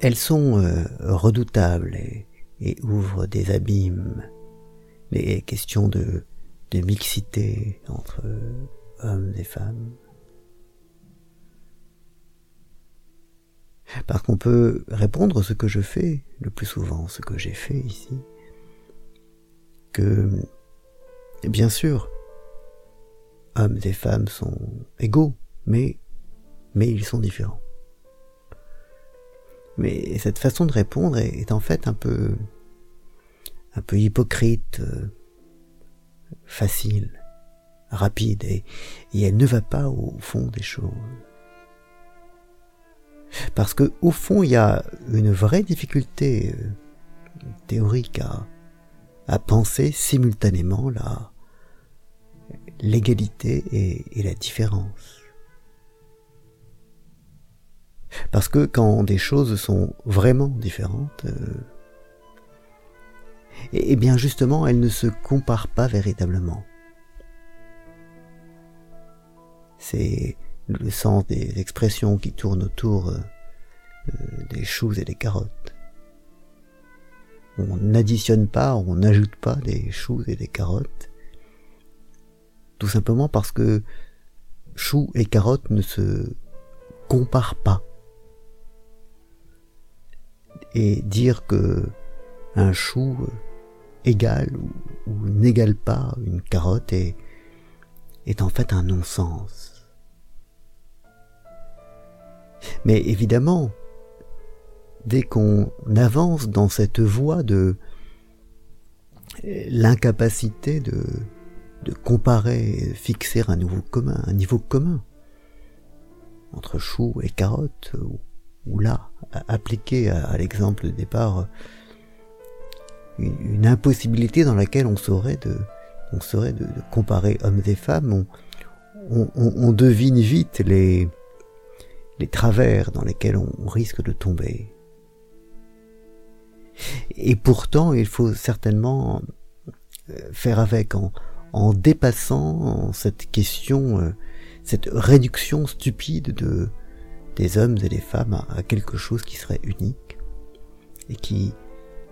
elles sont euh, redoutables et, ouvrent des abîmes. Les questions de, de mixité entre hommes et femmes. Parce qu'on peut répondre ce que je fais, le plus souvent ce que j'ai fait ici, que, bien sûr, hommes et femmes sont égaux, mais, mais ils sont différents. Mais cette façon de répondre est, en fait un peu, un peu hypocrite, euh, facile, rapide, et, elle ne va pas au fond des choses. Parce que au fond, il y a une vraie difficulté euh, théorique à, à penser simultanément la l'égalité et, la différence. Parce que quand des choses sont vraiment différentes, euh, et, bien justement, elles ne se comparent pas véritablement. C'est le sens des expressions qui tournent autour euh, des choux et des carottes. On n'additionne pas, on n'ajoute pas des choux et des carottes, tout simplement parce que choux et carottes ne se comparent pas. Et dire que un chou égale ou, n'égale pas une carotte est, en fait un non-sens. Mais évidemment, dès qu'on avance dans cette voie de l'incapacité de, de comparer, fixer un nouveau commun, un niveau commun entre choux et carottes, ou, là, appliquer à, l'exemple de départ une, impossibilité dans laquelle on saurait de, on saurait de, comparer hommes et femmes, on, on devine vite les, les travers dans lesquels on risque de tomber. Et pourtant, il faut certainement euh, faire avec en, en dépassant cette question, euh, cette réduction stupide de des hommes et des femmes à, quelque chose qui serait unique et qui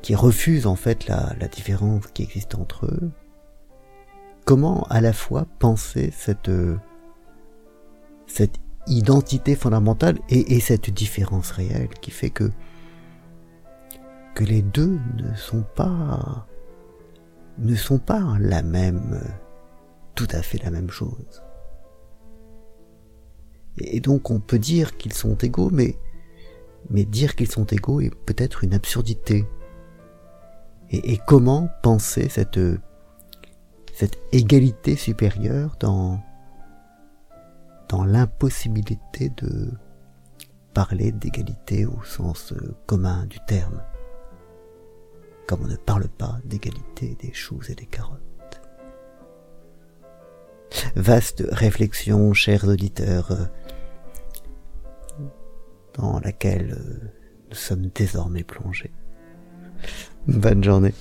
qui refuse en fait la, la différence qui existe entre eux. Comment à la fois penser cette cette identité fondamentale et, et, cette différence réelle qui fait que que les deux ne sont pas ne sont pas la même tout à fait la même chose? Et donc on peut dire qu'ils sont égaux, mais mais dire qu'ils sont égaux est peut-être une absurdité. Et, comment penser cette cette égalité supérieure dans dans l'impossibilité de parler d'égalité au sens euh, commun du terme, comme on ne parle pas d'égalité des choux et des carottes? Vaste réflexion, chers auditeurs, dans laquelle euh, nous sommes désormais plongés. Bonne journée.